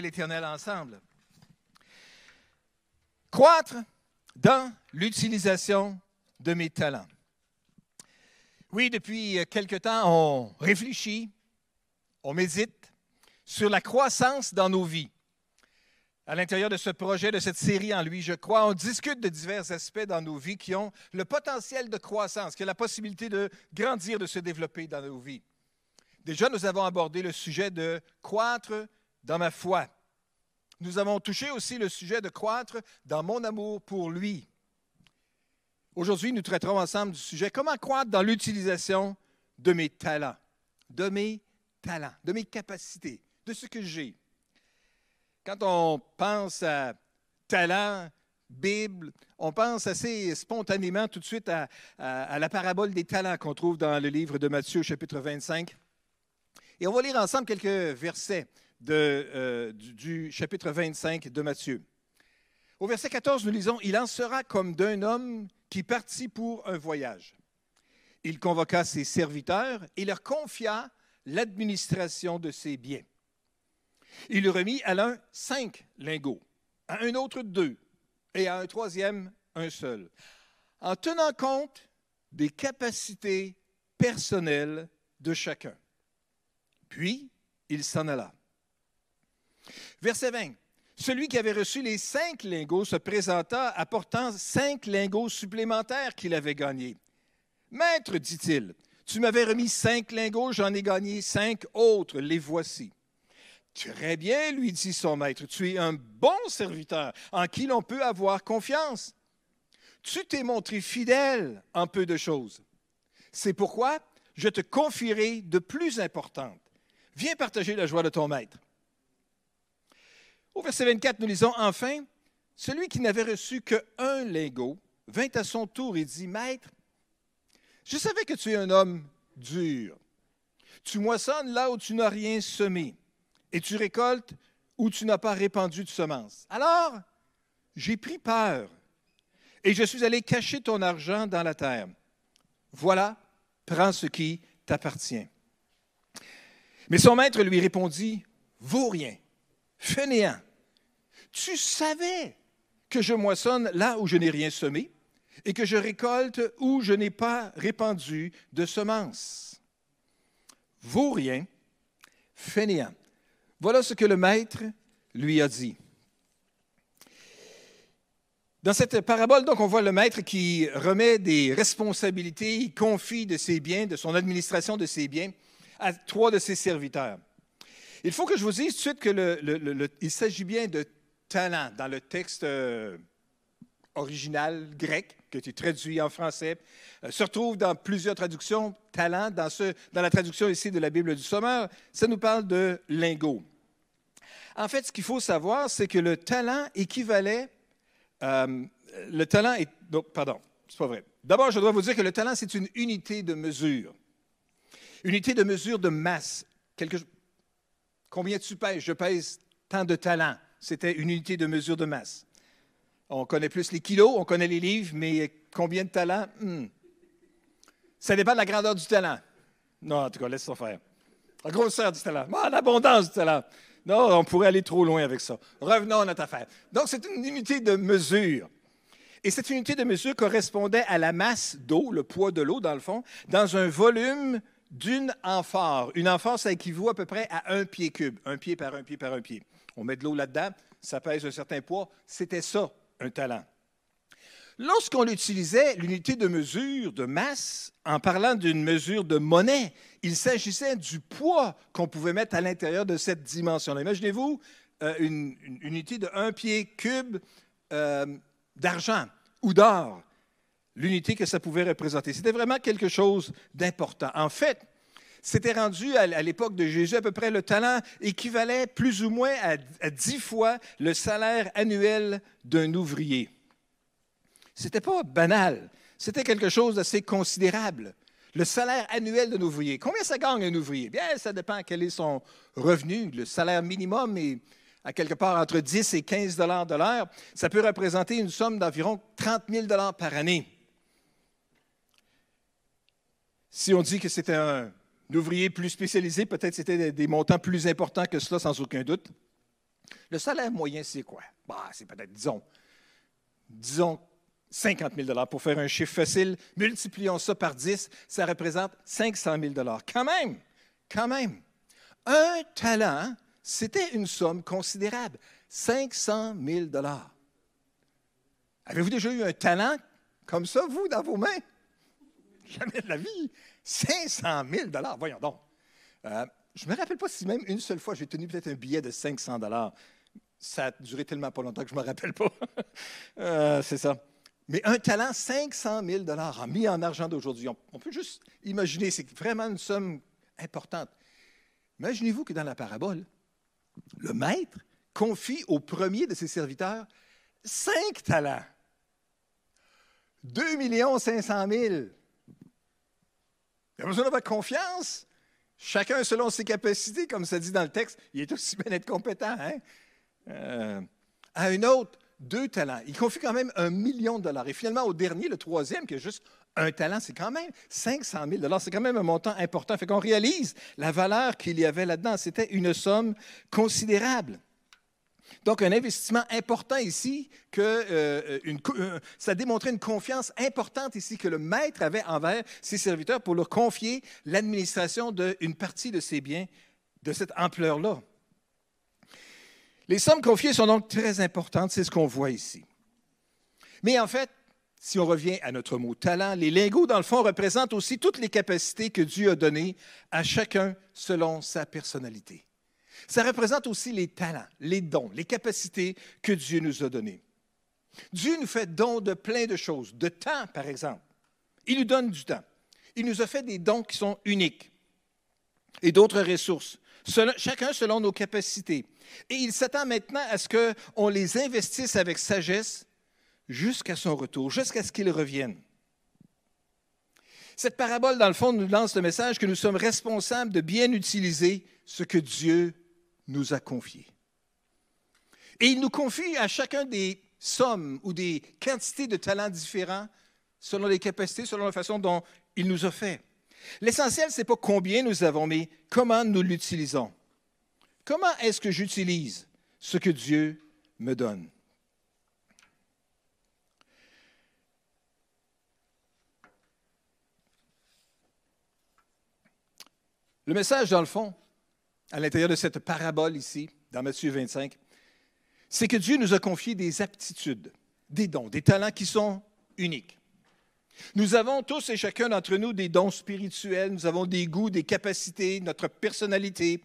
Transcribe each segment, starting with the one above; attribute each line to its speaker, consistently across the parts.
Speaker 1: l'Éternel ensemble. Croître dans l'utilisation de mes talents. Oui, depuis quelque temps, on réfléchit, on médite sur la croissance dans nos vies. À l'intérieur de ce projet, de cette série en lui, je crois, on discute de divers aspects dans nos vies qui ont le potentiel de croissance, qui ont la possibilité de grandir, de se développer dans nos vies. Déjà, nous avons abordé le sujet de croître dans ma foi. Nous avons touché aussi le sujet de croître dans mon amour pour lui. Aujourd'hui, nous traiterons ensemble du sujet comment croître dans l'utilisation de mes talents, de mes talents, de mes capacités, de ce que j'ai. Quand on pense à talent, Bible, on pense assez spontanément tout de suite à, à la parabole des talents qu'on trouve dans le livre de Matthieu, chapitre 25. Et on va lire ensemble quelques versets euh, du, chapitre 25 de Matthieu. Au verset 14, nous lisons, Il en sera comme d'un homme qui partit pour un voyage. Il convoqua ses serviteurs et leur confia l'administration de ses biens. Il remit à l'un cinq lingots, à un autre deux, et à un troisième un seul, en tenant compte des capacités personnelles de chacun. Puis il s'en alla. Verset 20. Celui qui avait reçu les cinq lingots se présenta apportant cinq lingots supplémentaires qu'il avait gagnés. Maître, dit-il, tu m'avais remis cinq lingots, j'en ai gagné cinq autres, les voici. Très bien, lui dit son maître, tu es un bon serviteur en qui l'on peut avoir confiance. Tu t'es montré fidèle en peu de choses. C'est pourquoi je te confierai de plus importantes. Viens partager la joie de ton maître. Au verset 24, nous lisons Enfin, celui qui n'avait reçu qu'un lingot vint à son tour et dit Maître, je savais que tu es un homme dur. Tu moissonnes là où tu n'as rien semé, et tu récoltes où tu n'as pas répandu de semences. Alors, j'ai pris peur, et je suis allé cacher ton argent dans la terre. Voilà, prends ce qui t'appartient. Mais son maître lui répondit, Vaut rien, fainéant. Tu savais que je moissonne là où je n'ai rien semé et que je récolte où je n'ai pas répandu de semences. Vaut rien, fainéant. Voilà ce que le maître lui a dit. Dans cette parabole, donc, on voit le maître qui remet des responsabilités, il confie de ses biens, de son administration de ses biens à trois de ses serviteurs. Il faut que je vous dise tout de suite qu'il s'agit bien de talent dans le texte euh, original grec, qui a été traduit en français, euh, se retrouve dans plusieurs traductions. Talent, dans, ce, dans la traduction ici de la Bible du Sommeur, ça nous parle de lingot. En fait, ce qu'il faut savoir, c'est que le talent équivalait. Euh, le talent est. Non, pardon, c'est pas vrai. D'abord, je dois vous dire que le talent, c'est une unité de mesure. Unité de mesure de masse. Quelque... Combien tu pèses? Je pèse tant de talent. C'était une unité de mesure de masse. On connaît plus les kilos, on connaît les livres, mais combien de talent? Hmm. Ça dépend de la grandeur du talent. Non, en tout cas, laisse faire. La grosseur du talent. Ah, l'abondance du talent. Non, on pourrait aller trop loin avec ça. Revenons à notre affaire. Donc, c'est une unité de mesure. Et cette unité de mesure correspondait à la masse d'eau, le poids de l'eau, dans le fond, dans un volume d'une amphore. Une amphore, ça équivaut à peu près à un pied cube, un pied par un pied par un pied. On met de l'eau là-dedans, ça pèse un certain poids. C'était ça, un talent. Lorsqu'on utilisait l'unité de mesure de masse en parlant d'une mesure de monnaie, il s'agissait du poids qu'on pouvait mettre à l'intérieur de cette dimension-là. Imaginez-vous euh, une, unité de un pied cube euh, d'argent ou d'or l'unité que ça pouvait représenter. C'était vraiment quelque chose d'important. En fait, c'était rendu à, l'époque de Jésus à peu près le talent équivalait plus ou moins à, dix fois le salaire annuel d'un ouvrier. C'était pas banal, c'était quelque chose d'assez considérable. Le salaire annuel d'un ouvrier. Combien ça gagne un ouvrier? Bien, ça dépend quel est son revenu. Le salaire minimum est à quelque part entre 10 et 15 dollars de l'heure. Ça peut représenter une somme d'environ 30 000 dollars par année. Si on dit que c'était un, ouvrier plus spécialisé, peut-être c'était des montants plus importants que cela, sans aucun doute. Le salaire moyen, c'est quoi? Bah, c'est peut-être, disons, disons 50 000 Pour faire un chiffre facile, multiplions ça par 10, ça représente 500 000 Quand même, quand même. Un talent, c'était une somme considérable. 500 000 Avez-vous déjà eu un talent comme ça, vous, dans vos mains? Jamais de la vie. 500 000 voyons donc. Euh, je ne me rappelle pas si même une seule fois j'ai tenu peut-être un billet de 500 Ça a duré tellement pas longtemps que je ne me rappelle pas. Euh, c'est ça. Mais un talent, 500 000 dollars mis en argent d'aujourd'hui. On, peut juste imaginer, c'est vraiment une somme importante. Imaginez-vous que dans la parabole, le maître confie au premier de ses serviteurs cinq talents. 2 500 000. Il a besoin d'avoir confiance. Chacun selon ses capacités, comme ça dit dans le texte, il est aussi bien être compétent. Hein? Euh, à un autre, deux talents. Il confie quand même un million de dollars. Et finalement, au dernier, le troisième, qui a juste un talent, c'est quand même 500 000 dollars. C'est quand même un montant important. Fait qu'on réalise la valeur qu'il y avait là-dedans. C'était une somme considérable. Donc, un investissement important ici, que euh, une, euh, ça démontrait une confiance importante ici que le maître avait envers ses serviteurs pour leur confier l'administration d'une partie de ses biens de cette ampleur-là. Les sommes confiées sont donc très importantes, c'est ce qu'on voit ici. Mais en fait, si on revient à notre mot talent, les lingots, dans le fond, représentent aussi toutes les capacités que Dieu a données à chacun selon sa personnalité. Ça représente aussi les talents, les dons, les capacités que Dieu nous a données. Dieu nous fait don de plein de choses, de temps, par exemple. Il nous donne du temps. Il nous a fait des dons qui sont uniques et d'autres ressources chacun selon nos capacités. Et il s'attend maintenant à ce qu'on les investisse avec sagesse jusqu'à son retour, jusqu'à ce qu'il revienne. Cette parabole, dans le fond, nous lance le message que nous sommes responsables de bien utiliser ce que Dieu nous a confié. Et il nous confie à chacun des sommes ou des quantités de talents différents selon les capacités, selon la façon dont il nous a fait. L'essentiel, ce n'est pas combien nous avons, mais comment nous l'utilisons. Comment est-ce que j'utilise ce que Dieu me donne? Le message, dans le fond, à l'intérieur de cette parabole ici, dans Matthieu 25, c'est que Dieu nous a confié des aptitudes, des dons, des talents qui sont uniques. Nous avons tous et chacun d'entre nous des dons spirituels, nous avons des goûts, des capacités, notre personnalité.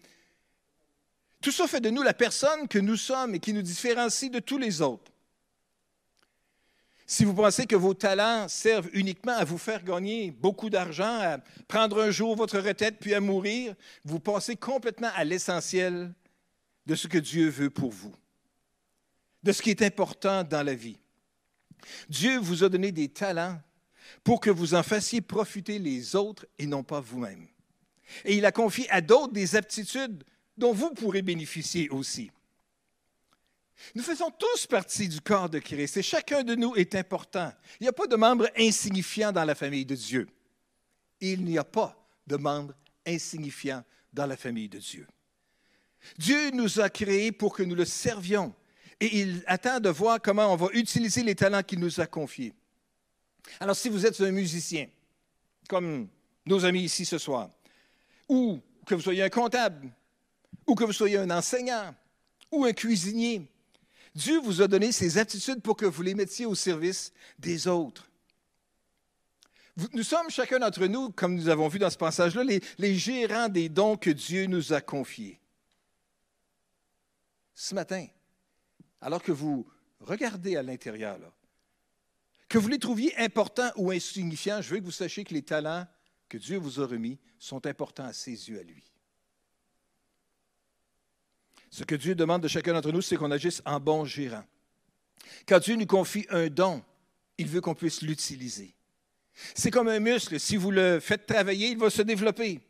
Speaker 1: Tout ça fait de nous la personne que nous sommes et qui nous différencie de tous les autres. Si vous pensez que vos talents servent uniquement à vous faire gagner beaucoup d'argent, à prendre un jour votre retraite puis à mourir, vous pensez complètement à l'essentiel de ce que Dieu veut pour vous, de ce qui est important dans la vie. Dieu vous a donné des talents pour que vous en fassiez profiter les autres et non pas vous-même. Et il a confié à d'autres des aptitudes dont vous pourrez bénéficier aussi. Nous faisons tous partie du corps de Christ et chacun de nous est important. Il n'y a pas de membre insignifiant dans la famille de Dieu. Il n'y a pas de membre insignifiant dans la famille de Dieu. Dieu nous a créés pour que nous le servions et il attend de voir comment on va utiliser les talents qu'il nous a confiés. Alors, si vous êtes un musicien, comme nos amis ici ce soir, ou que vous soyez un comptable, ou que vous soyez un enseignant, ou un cuisinier, Dieu vous a donné ces aptitudes pour que vous les mettiez au service des autres. Nous sommes chacun d'entre nous, comme nous avons vu dans ce passage-là, les, les, gérants des dons que Dieu nous a confiés. Ce matin, alors que vous regardez à l'intérieur, que vous les trouviez importants ou insignifiants, je veux que vous sachiez que les talents que Dieu vous a remis sont importants à ses yeux à lui. Ce que Dieu demande de chacun d'entre nous, c'est qu'on agisse en bon gérant. Quand Dieu nous confie un don, il veut qu'on puisse l'utiliser. C'est comme un muscle. Si vous le faites travailler, il va se développer.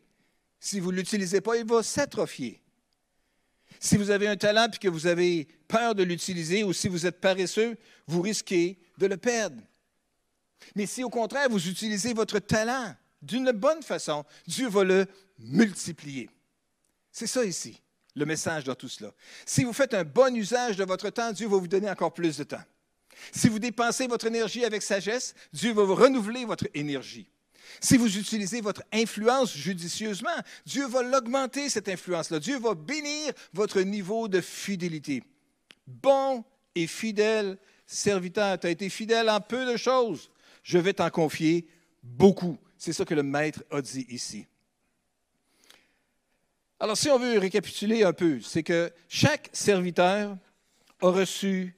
Speaker 1: Si vous ne l'utilisez pas, il va s'atrophier. Si vous avez un talent et que vous avez peur de l'utiliser ou si vous êtes paresseux, vous risquez de le perdre. Mais si au contraire vous utilisez votre talent d'une bonne façon, Dieu va le multiplier. C'est ça ici. Le message dans tout cela. Si vous faites un bon usage de votre temps, Dieu va vous donner encore plus de temps. Si vous dépensez votre énergie avec sagesse, Dieu va vous renouveler votre énergie. Si vous utilisez votre influence judicieusement, Dieu va l'augmenter, cette influence-là. Dieu va bénir votre niveau de fidélité. Bon et fidèle serviteur, tu as été fidèle en peu de choses. Je vais t'en confier beaucoup. C'est ça que le maître a dit ici. Alors, si on veut récapituler un peu, c'est que chaque serviteur a reçu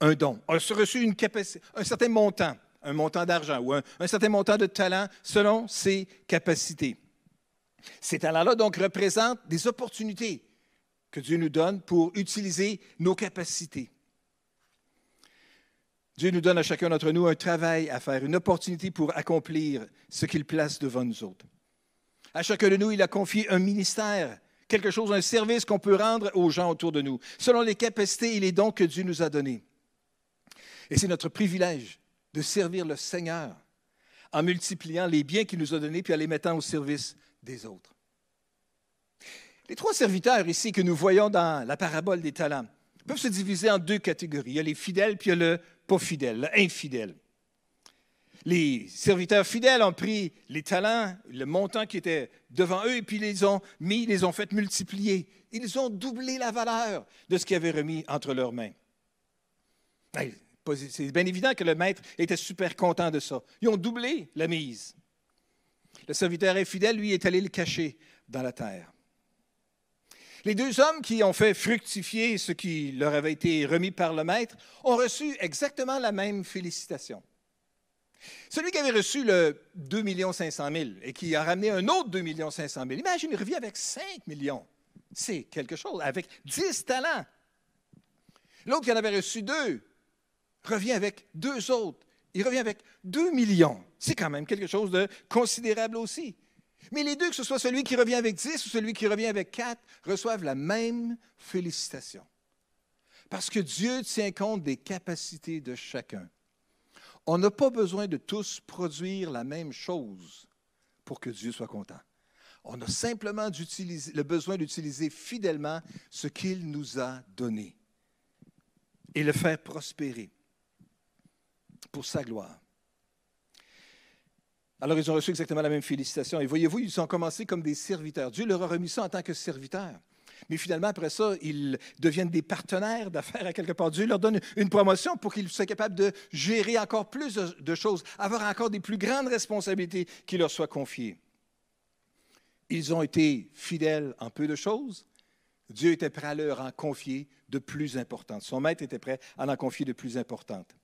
Speaker 1: un don, a reçu une capacité, un certain montant, un montant d'argent ou un, un, certain montant de talent selon ses capacités. Ces talents-là, donc, représentent des opportunités que Dieu nous donne pour utiliser nos capacités. Dieu nous donne à chacun d'entre nous un travail à faire, une opportunité pour accomplir ce qu'il place devant nous autres. À chacun de nous, il a confié un ministère, quelque chose, un service qu'on peut rendre aux gens autour de nous, selon les capacités et les dons que Dieu nous a donnés. Et c'est notre privilège de servir le Seigneur en multipliant les biens qu'il nous a donnés puis en les mettant au service des autres. Les trois serviteurs ici que nous voyons dans la parabole des talents peuvent se diviser en deux catégories. Il y a les fidèles puis il y a le pas fidèle, le infidèle les serviteurs fidèles ont pris les talents, le montant qui était devant eux, et puis les ont mis, les ont fait multiplier. Ils ont doublé la valeur de ce qu'ils avaient remis entre leurs mains. C'est bien évident que le maître était super content de ça. Ils ont doublé la mise. Le serviteur infidèle, lui, est allé le cacher dans la terre. Les deux hommes qui ont fait fructifier ce qui leur avait été remis par le maître ont reçu exactement la même félicitation. Celui qui avait reçu le 2 500 000 et qui a ramené un autre 2 500 000, imagine, il revient avec 5 millions. C'est quelque chose, avec 10 talents. L'autre qui en avait reçu deux revient avec deux autres. Il revient avec 2 millions. C'est quand même quelque chose de considérable aussi. Mais les deux, que ce soit celui qui revient avec 10 ou celui qui revient avec 4, reçoivent la même félicitation. Parce que Dieu tient compte des capacités de chacun. On n'a pas besoin de tous produire la même chose pour que Dieu soit content. On a simplement le besoin d'utiliser fidèlement ce qu'il nous a donné et le faire prospérer pour sa gloire. Alors, ils ont reçu exactement la même félicitation. Et voyez-vous, ils ont commencé comme des serviteurs. Dieu leur a remis ça en tant que serviteurs. Mais finalement, après ça, ils deviennent des partenaires d'affaires à quelque part. Dieu leur donne une promotion pour qu'ils soient capables de gérer encore plus de choses, avoir encore des plus grandes responsabilités qui leur soient confiées. Ils ont été fidèles en peu de choses. Dieu était prêt à leur en confier de plus importantes. Son maître était prêt à en confier de plus importantes.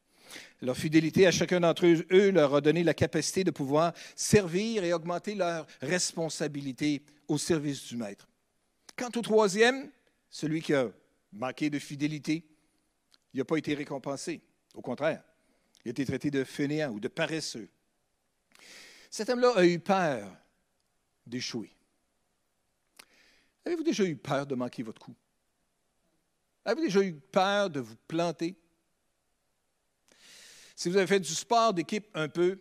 Speaker 1: Leur fidélité à chacun d'entre eux, eux leur a donné la capacité de pouvoir servir et augmenter leur responsabilité au service du maître. Quant au troisième, celui qui a manqué de fidélité, il n'a pas été récompensé. Au contraire, il a été traité de fainéant ou de paresseux. Cet homme-là a eu peur d'échouer. Avez-vous déjà eu peur de manquer votre coup? Avez-vous déjà eu peur de vous planter? Si vous avez fait du sport d'équipe un peu,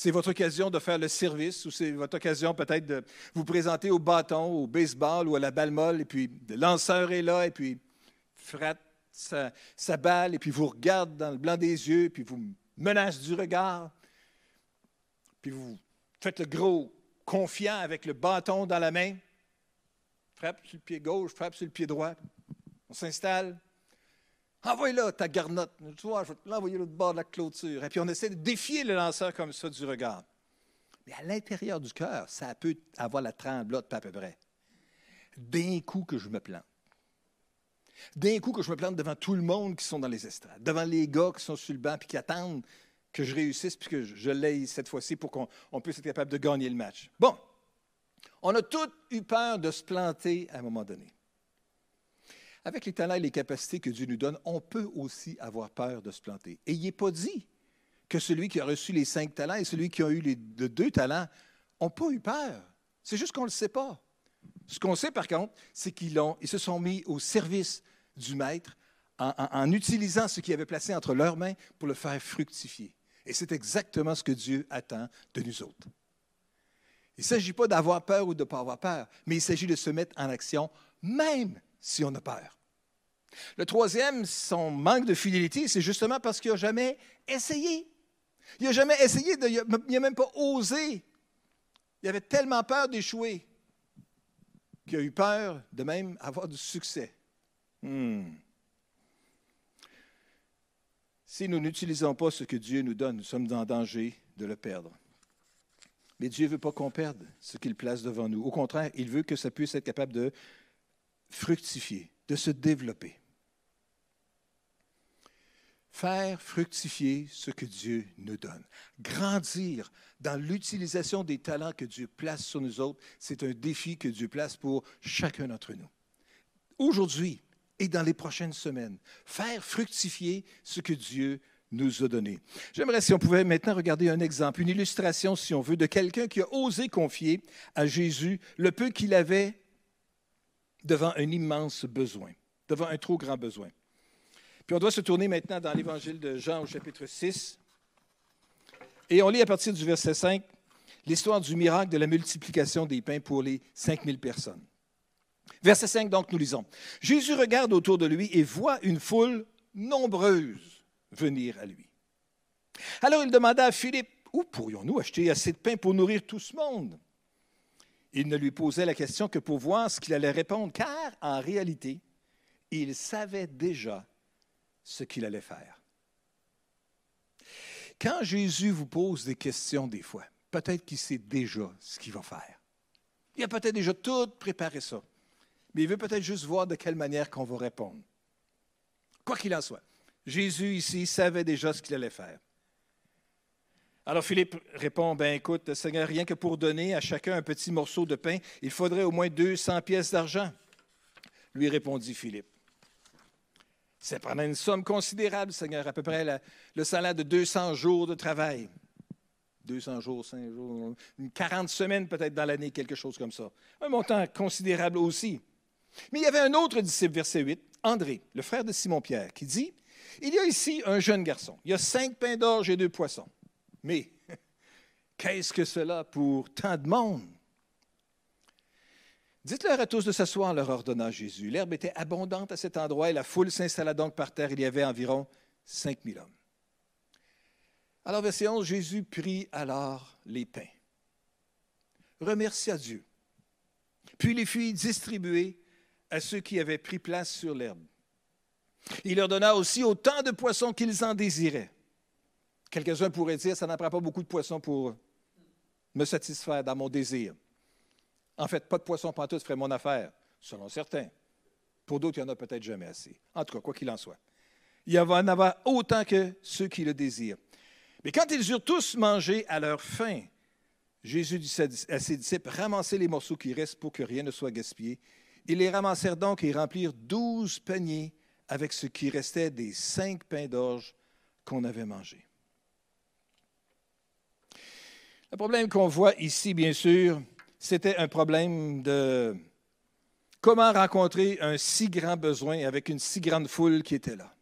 Speaker 1: c'est votre occasion de faire le service ou c'est votre occasion peut-être de vous présenter au bâton, au baseball ou à la balle molle, et puis le lanceur est là, et puis frappe sa, sa balle, et puis vous regarde dans le blanc des yeux, puis vous menace du regard, puis vous faites le gros confiant avec le bâton dans la main, frappe sur le pied gauche, frappe sur le pied droit, on s'installe, Envoie-la ta garnotte. Tu vois, je vais te l'envoyer l'autre bord de la clôture. Et puis on essaie de défier le lanceur comme ça du regard. Mais à l'intérieur du cœur, ça peut avoir la tremblote à peu près. D'un coup que je me plante. D'un coup que je me plante devant tout le monde qui sont dans les estrades, devant les gars qui sont sur le banc et qui attendent que je réussisse puis que je l'aie cette fois-ci pour qu'on puisse être capable de gagner le match. Bon, on a tous eu peur de se planter à un moment donné. Avec les talents et les capacités que Dieu nous donne, on peut aussi avoir peur de se planter. Et il n'est pas dit que celui qui a reçu les cinq talents et celui qui a eu les deux talents n'ont pas eu peur. C'est juste qu'on ne le sait pas. Ce qu'on sait par contre, c'est qu'ils ils se sont mis au service du Maître en, en utilisant ce qu'il avait placé entre leurs mains pour le faire fructifier. Et c'est exactement ce que Dieu attend de nous autres. Il ne s'agit pas d'avoir peur ou de ne pas avoir peur, mais il s'agit de se mettre en action même si on a peur. Le troisième, son manque de fidélité, c'est justement parce qu'il n'a jamais essayé. Il n'a jamais essayé, il n'a même pas osé. Il avait tellement peur d'échouer qu'il a eu peur de même avoir du succès. Hmm. Si nous n'utilisons pas ce que Dieu nous donne, nous sommes en danger de le perdre. Mais Dieu ne veut pas qu'on perde ce qu'il place devant nous. Au contraire, il veut que ça puisse être capable de fructifier, de se développer. Faire fructifier ce que Dieu nous donne. Grandir dans l'utilisation des talents que Dieu place sur nous autres, c'est un défi que Dieu place pour chacun d'entre nous. Aujourd'hui et dans les prochaines semaines, faire fructifier ce que Dieu nous a donné. J'aimerais si on pouvait maintenant regarder un exemple, une illustration, si on veut, de quelqu'un qui a osé confier à Jésus le peu qu'il avait devant un immense besoin, devant un trop grand besoin. Puis on doit se tourner maintenant dans l'évangile de Jean au chapitre 6. Et on lit à partir du verset 5 l'histoire du miracle de la multiplication des pains pour les 5000 personnes. Verset 5, donc, nous lisons. Jésus regarde autour de lui et voit une foule nombreuse venir à lui. Alors il demanda à Philippe, où pourrions-nous acheter assez de pain pour nourrir tout ce monde? Il ne lui posait la question que pour voir ce qu'il allait répondre, car en réalité, il savait déjà ce qu'il allait faire. Quand Jésus vous pose des questions des fois, peut-être qu'il sait déjà ce qu'il va faire. Il a peut-être déjà tout préparé ça, mais il veut peut-être juste voir de quelle manière qu'on va répondre. Quoi qu'il en soit, Jésus ici savait déjà ce qu'il allait faire. Alors Philippe répond, ben écoute, Seigneur, rien que pour donner à chacun un petit morceau de pain, il faudrait au moins 200 pièces d'argent. Lui répondit Philippe. C'est pendant une somme considérable, Seigneur, à peu près le salaire de 200 jours de travail. 200 jours, 5 jours, 40 semaines peut-être dans l'année, quelque chose comme ça. Un montant considérable aussi. Mais il y avait un autre disciple, verset 8, André, le frère de Simon-Pierre, qui dit, il y a ici un jeune garçon. Il y a cinq pains d'orge et deux poissons. Mais qu'est-ce que cela pour tant de monde? Dites-leur à tous de s'asseoir, leur ordonna Jésus. L'herbe était abondante à cet endroit et la foule s'installa donc par terre. Il y avait environ cinq mille hommes. Alors, verset 11, Jésus prit alors les pains, remercia Dieu, puis les fit distribuer à ceux qui avaient pris place sur l'herbe. Il leur donna aussi autant de poissons qu'ils en désiraient. Quelques-uns pourraient dire, ça n'en pas beaucoup de poissons pour me satisfaire dans mon désir. En fait, pas de poissons pantoute ferait mon affaire, selon certains. Pour d'autres, il n'y en a peut-être jamais assez. En tout cas, quoi qu'il en soit. Il y en avoir autant que ceux qui le désirent. Mais quand ils eurent tous mangé à leur faim, Jésus dit à ses disciples, ramassez les morceaux qui restent pour que rien ne soit gaspillé. Ils les ramassèrent donc et remplirent douze paniers avec ce qui restait des cinq pains d'orge qu'on avait mangés. Le problème qu'on voit ici, bien sûr, c'était un problème de comment rencontrer un si grand besoin avec une si grande foule qui était là.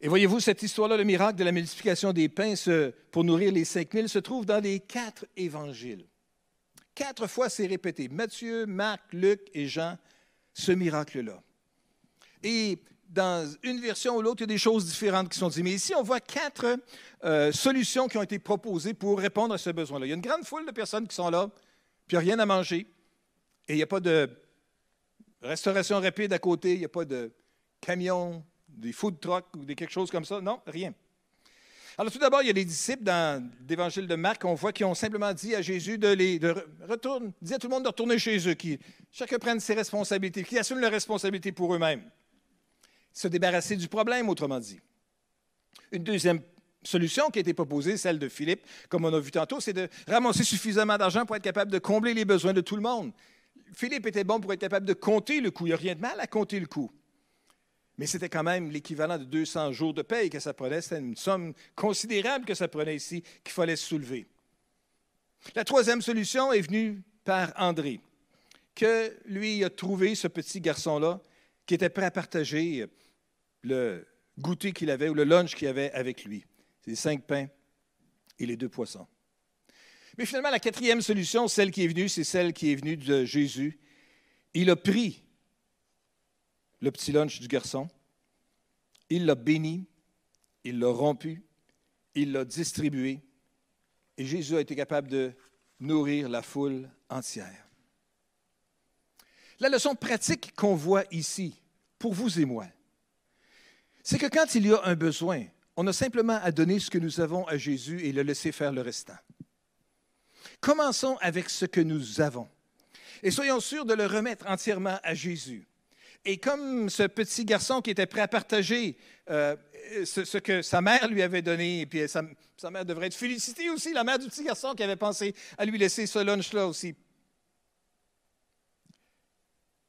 Speaker 1: Et voyez-vous, cette histoire-là, le miracle de la multiplication des pains pour nourrir les 5000, se trouve dans les quatre évangiles. Quatre fois, c'est répété. Matthieu, Marc, Luc et Jean, ce miracle-là. Et dans une version ou l'autre, il y a des choses différentes qui sont dites. Mais ici, on voit quatre euh, solutions qui ont été proposées pour répondre à ce besoin-là. Il y a une grande foule de personnes qui sont là, puis il n'y a rien à manger. Et il n'y a pas de restauration rapide à côté, il n'y a pas de camion, des food trucks ou des quelque chose comme ça. Non, rien. Alors tout d'abord, il y a les disciples dans l'Évangile de Marc, on voit qui ont simplement dit à Jésus de les de retourner, dit à tout le monde de retourner chez eux, qui chacun prenne ses responsabilités, qui assume leurs responsabilités pour eux-mêmes se débarrasser du problème, autrement dit. Une deuxième solution qui a été proposée, celle de Philippe, comme on a vu tantôt, c'est de ramasser suffisamment d'argent pour être capable de combler les besoins de tout le monde. Philippe était bon pour être capable de compter le coût. Il n'y a rien de mal à compter le coût. Mais c'était quand même l'équivalent de 200 jours de paye que ça prenait. C'était une somme considérable que ça prenait ici qu'il fallait soulever. La troisième solution est venue par André, que lui a trouvé ce petit garçon-là qui était prêt à partager le goûter qu'il avait ou le lunch qu'il avait avec lui. C'est les cinq pains et les deux poissons. Mais finalement, la quatrième solution, celle qui est venue, c'est celle qui est venue de Jésus. Il a pris le petit lunch du garçon, il l'a béni, il l'a rompu, il l'a distribué, et Jésus a été capable de nourrir la foule entière. La leçon pratique qu'on voit ici, pour vous et moi, c'est que quand il y a un besoin, on a simplement à donner ce que nous avons à Jésus et le laisser faire le restant. Commençons avec ce que nous avons et soyons sûrs de le remettre entièrement à Jésus. Et comme ce petit garçon qui était prêt à partager euh, ce, que sa mère lui avait donné, et puis sa, sa mère devrait être félicitée aussi, la mère du petit garçon qui avait pensé à lui laisser ce lunch-là aussi.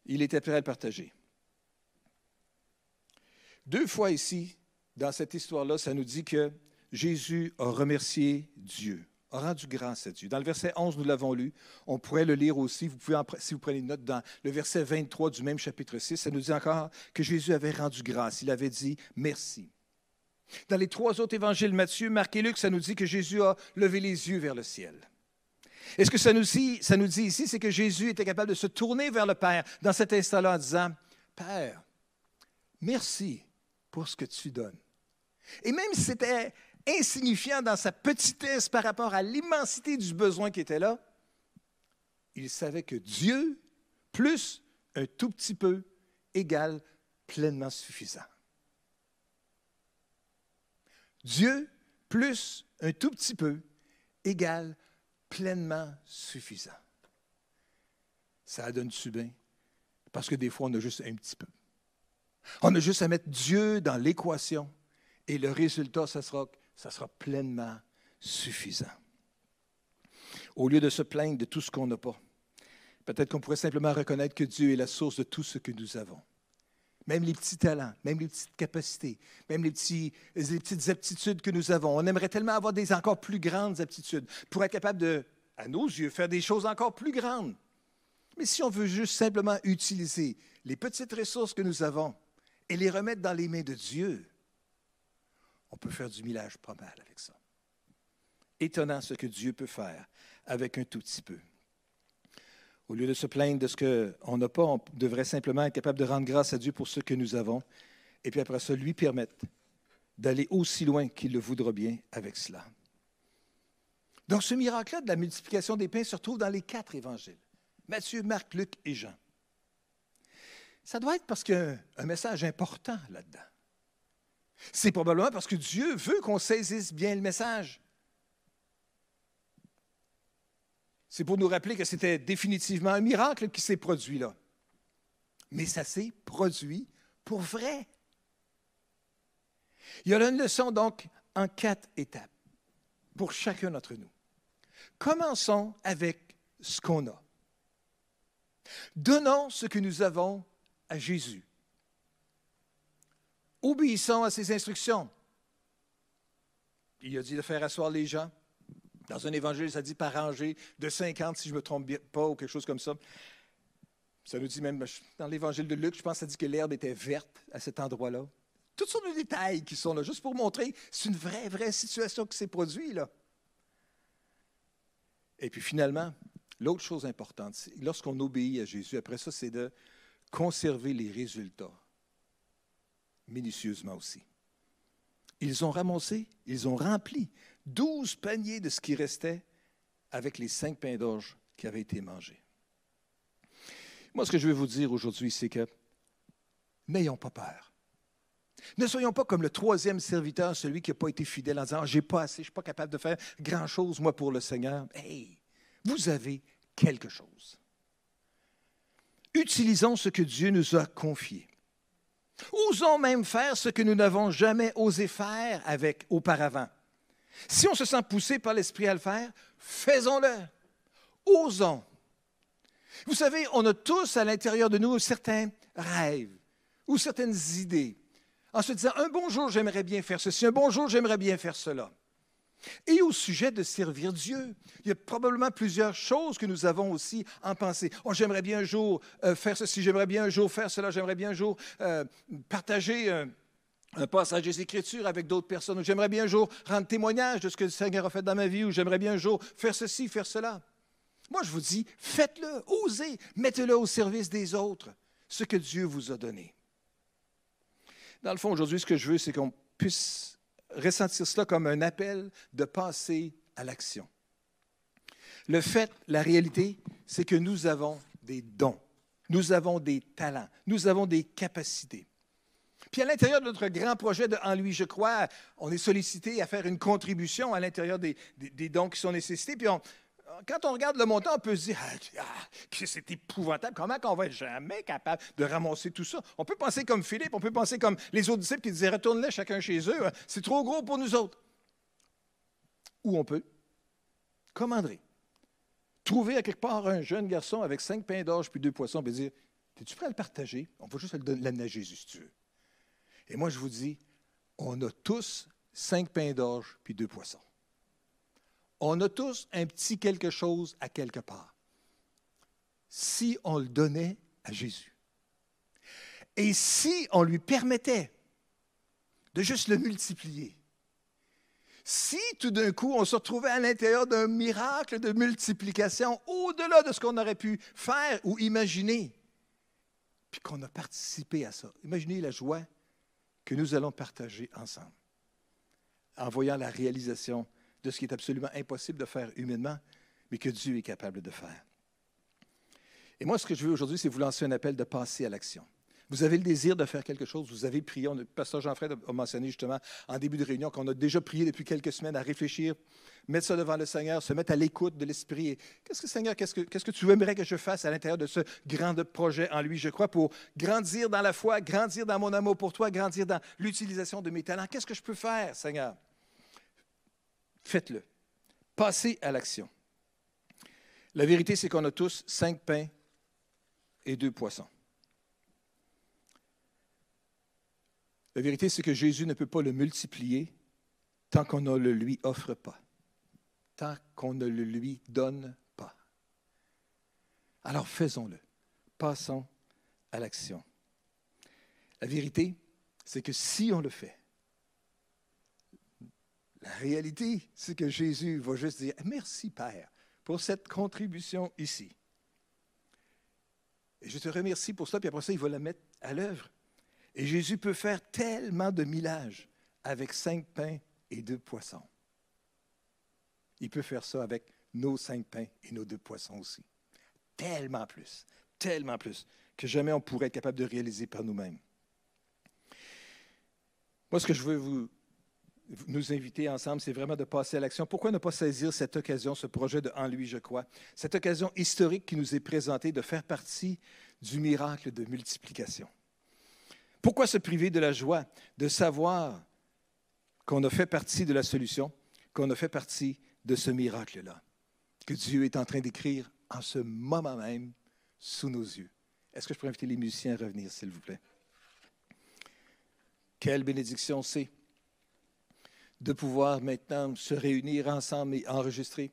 Speaker 1: Il était prêt à le partager. Deux fois ici, dans cette histoire-là, ça nous dit que Jésus a remercié Dieu a rendu grâce à Dieu. Dans le verset 11, nous l'avons lu. On pourrait le lire aussi. Vous pouvez, si vous prenez note, dans le verset 23 du même chapitre 6, ça nous dit encore que Jésus avait rendu grâce. Il avait dit merci. Dans les trois autres évangiles, Matthieu, Marc et Luc, ça nous dit que Jésus a levé les yeux vers le ciel. Et ce que ça nous dit, ça nous dit ici, c'est que Jésus était capable de se tourner vers le Père dans cet instant-là en disant, Père, merci pour ce que tu donnes. Et même si c'était insignifiant dans sa petitesse par rapport à l'immensité du besoin qui était là, il savait que Dieu, plus un tout petit peu, égale pleinement suffisant. Dieu, plus un tout petit peu, égale pleinement suffisant. Ça donne-tu bien? Parce que des fois, on a juste un petit peu. On a juste à mettre Dieu dans l'équation et le résultat, ça sera ça sera pleinement suffisant. Au lieu de se plaindre de tout ce qu'on n'a pas, peut-être qu'on pourrait simplement reconnaître que Dieu est la source de tout ce que nous avons. Même les petits talents, même les petites capacités, même les, petites aptitudes que nous avons. On aimerait tellement avoir des encore plus grandes aptitudes pour être capable de, à nos yeux, faire des choses encore plus grandes. Mais si on veut juste simplement utiliser les petites ressources que nous avons et les remettre dans les mains de Dieu, on peut faire du millage pas mal avec ça. Étonnant ce que Dieu peut faire avec un tout petit peu. Au lieu de se plaindre de ce qu'on n'a pas, on devrait simplement être capable de rendre grâce à Dieu pour ce que nous avons, et puis après ça, lui permettre d'aller aussi loin qu'il le voudra bien avec cela. Donc ce miracle-là de la multiplication des pains se retrouve dans les quatre évangiles, Matthieu, Marc, Luc et Jean. Ça doit être parce qu'il y a un message important là-dedans. C'est probablement parce que Dieu veut qu'on saisisse bien le message. C'est pour nous rappeler que c'était définitivement un miracle qui s'est produit là. Mais ça s'est produit pour vrai. Il y a une leçon donc en quatre étapes pour chacun d'entre nous. Commençons avec ce qu'on a. Donnons ce que nous avons à Jésus. Obéissons à ses instructions. Il a dit de faire asseoir les gens. Dans un évangile, ça dit par rangée de 50, si je ne me trompe pas, ou quelque chose comme ça. Ça nous dit même, dans l'évangile de Luc, je pense que ça dit que l'herbe était verte à cet endroit-là. Toutes sortes de détails qui sont là, juste pour montrer c'est une vraie, vraie situation qui s'est produite là. Et puis finalement, l'autre chose importante, lorsqu'on obéit à Jésus, après ça, c'est de conserver les résultats minutieusement aussi. Ils ont ramassé, ils ont rempli douze paniers de ce qui restait avec les cinq pains d'orge qui avaient été mangés. Moi, ce que je veux vous dire aujourd'hui, c'est que n'ayons pas peur. Ne soyons pas comme le troisième serviteur, celui qui n'a pas été fidèle en disant J'ai pas assez, je ne suis pas capable de faire grand-chose, moi, pour le Seigneur. Hey, vous avez quelque chose. Utilisons ce que Dieu nous a confié. Osons même faire ce que nous n'avons jamais osé faire avec auparavant. Si on se sent poussé par l'Esprit à le faire, faisons-le. Osons. Vous savez, on a tous à l'intérieur de nous certains rêves ou certaines idées. En se disant, un bonjour, j'aimerais bien faire ceci, un bonjour, j'aimerais bien faire cela. Et au sujet de servir Dieu, il y a probablement plusieurs choses que nous avons aussi en pensée. Oh, j'aimerais bien un jour euh, faire ceci, j'aimerais bien un jour faire cela, j'aimerais bien un jour euh, partager un, un, passage des Écritures avec d'autres personnes, j'aimerais bien un jour rendre témoignage de ce que le Seigneur a fait dans ma vie, ou j'aimerais bien un jour faire ceci, faire cela. Moi, je vous dis, faites-le, osez, mettez-le au service des autres, ce que Dieu vous a donné. Dans le fond, aujourd'hui, ce que je veux, c'est qu'on puisse ressentir cela comme un appel de passer à l'action. Le fait, la réalité, c'est que nous avons des dons, nous avons des talents, nous avons des capacités. Puis à l'intérieur de notre grand projet de En lui, je crois, on est sollicité à faire une contribution à l'intérieur des, dons qui sont nécessités. Puis quand on regarde le montant, on peut se dire ah, ah c'est épouvantable. Comment on va être jamais capable de ramasser tout ça? On peut penser comme Philippe, on peut penser comme les autres disciples qui disaient retourne-les chacun chez eux. Hein. C'est trop gros pour nous autres. Ou on peut, comme André, trouver à quelque part un jeune garçon avec cinq pains d'orge puis deux poissons et dire Es-tu prêt à le partager? On va juste l'amener à Jésus si tu veux. Et moi, je vous dis, on a tous cinq pains d'orge puis deux poissons. On a tous un petit quelque chose à quelque part. Si on le donnait à Jésus. Et si on lui permettait de juste le multiplier. Si tout d'un coup on se retrouvait à l'intérieur d'un miracle de multiplication au-delà de ce qu'on aurait pu faire ou imaginer, puis qu'on a participé à ça. Imaginez la joie que nous allons partager ensemble, en voyant la réalisation de ce qui est absolument impossible de faire humainement, mais que Dieu est capable de faire. Et moi, ce que je veux aujourd'hui, c'est vous lancer un appel de passer à l'action. Vous avez le désir de faire quelque chose, vous avez prié, le pasteur Jean-Fred a mentionné justement en début de réunion qu'on a déjà prié depuis quelques semaines à réfléchir, mettre ça devant le Seigneur, se mettre à l'écoute de l'Esprit. Qu'est-ce que, Seigneur, qu'est-ce que, qu'est-ce que tu aimerais que je fasse à l'intérieur de ce grand projet en lui, je crois, pour grandir dans la foi, grandir dans mon amour pour toi, grandir dans l'utilisation de mes talents? Qu'est-ce que je peux faire, Seigneur? Faites-le. Passez à l'action. La vérité, c'est qu'on a tous cinq pains et deux poissons. La vérité, c'est que Jésus ne peut pas le multiplier tant qu'on ne le lui offre pas tant qu'on ne le lui donne pas. Alors faisons-le. Passons à l'action. La vérité, c'est que si on le fait, la réalité, c'est que Jésus va juste dire Merci Père pour cette contribution ici. Et je te remercie pour cela, puis après ça, il va la mettre à l'œuvre. Et Jésus peut faire tellement de millages avec cinq pains et deux poissons. Il peut faire ça avec nos cinq pains et nos deux poissons aussi. Tellement plus, tellement plus que jamais on pourrait être capable de réaliser par nous-mêmes. Moi, ce que je veux vous, nous inviter ensemble, c'est vraiment de passer à l'action. Pourquoi ne pas saisir cette occasion, ce projet de En lui, je crois, cette occasion historique qui nous est présentée de faire partie du miracle de multiplication? Pourquoi se priver de la joie de savoir qu'on a fait partie de la solution, qu'on a fait partie de ce miracle-là que Dieu est en train d'écrire en ce moment même sous nos yeux? Est-ce que je peux inviter les musiciens à revenir, s'il vous plaît? Quelle bénédiction c'est de pouvoir maintenant se réunir ensemble et enregistrer.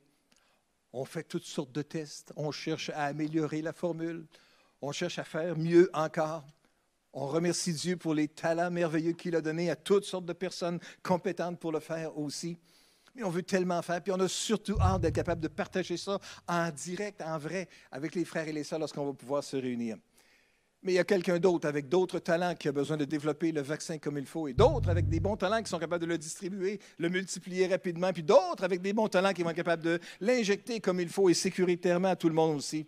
Speaker 1: On fait toutes sortes de tests, on cherche à améliorer la formule, on cherche à faire mieux encore. On remercie Dieu pour les talents merveilleux qu'il a donnés à toutes sortes de personnes compétentes pour le faire aussi mais on veut tellement faire. Puis on a surtout hâte d'être capable de partager ça en direct, en vrai, avec les frères et les sœurs lorsqu'on va pouvoir se réunir. Mais il y a quelqu'un d'autre avec d'autres talents qui a besoin de développer le vaccin comme il faut, et d'autres avec des bons talents qui sont capables de le distribuer, le multiplier rapidement, puis d'autres avec des bons talents qui vont être capables de l'injecter comme il faut et sécuritairement à tout le monde aussi.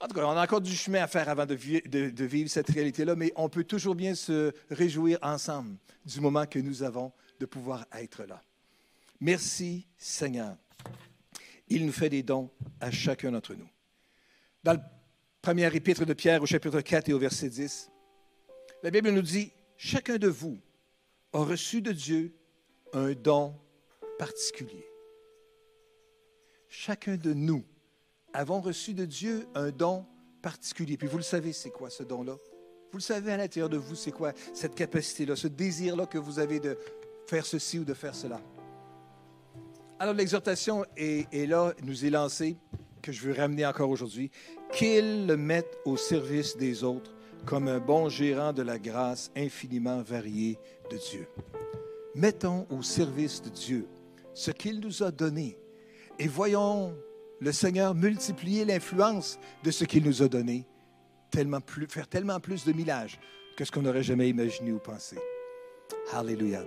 Speaker 1: En tout cas, on a encore du chemin à faire avant de, vivre cette réalité-là, mais on peut toujours bien se réjouir ensemble du moment que nous avons de pouvoir être là. Merci Seigneur. Il nous fait des dons à chacun d'entre nous. Dans le premier épître de Pierre au chapitre 4 et au verset 10, la Bible nous dit, chacun de vous a reçu de Dieu un don particulier. Chacun de nous avons reçu de Dieu un don particulier. Puis vous le savez, c'est quoi ce don-là? Vous le savez à l'intérieur de vous, c'est quoi cette capacité-là, ce désir-là que vous avez de faire ceci ou de faire cela? Alors l'exhortation est, là, nous est lancée, que je veux ramener encore aujourd'hui, qu'il le mette au service des autres comme un bon gérant de la grâce infiniment variée de Dieu. Mettons au service de Dieu ce qu'il nous a donné et voyons le Seigneur multiplier l'influence de ce qu'il nous a donné, faire tellement plus de millages que ce qu'on n'aurait jamais imaginé ou pensé. Alléluia.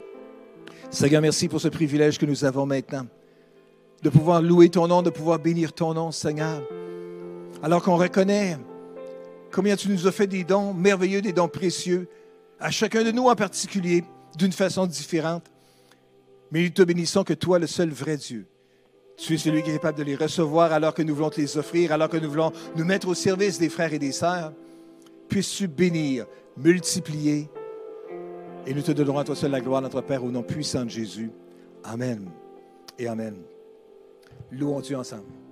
Speaker 1: Seigneur, merci pour ce privilège que nous avons maintenant, de pouvoir louer ton nom, de pouvoir bénir ton nom, Seigneur, alors qu'on reconnaît combien tu nous as fait des dons merveilleux, des dons précieux, à chacun de nous en particulier, d'une façon différente. Mais nous te bénissons que toi, le seul vrai Dieu, tu es celui qui est capable de les recevoir alors que nous voulons te les offrir, alors que nous voulons nous mettre au service des frères et des sœurs. Puisses-tu bénir, multiplier, et nous te donnerons à toi seul la gloire, notre Père, au nom puissant de Jésus. Amen et Amen. Louons Dieu ensemble.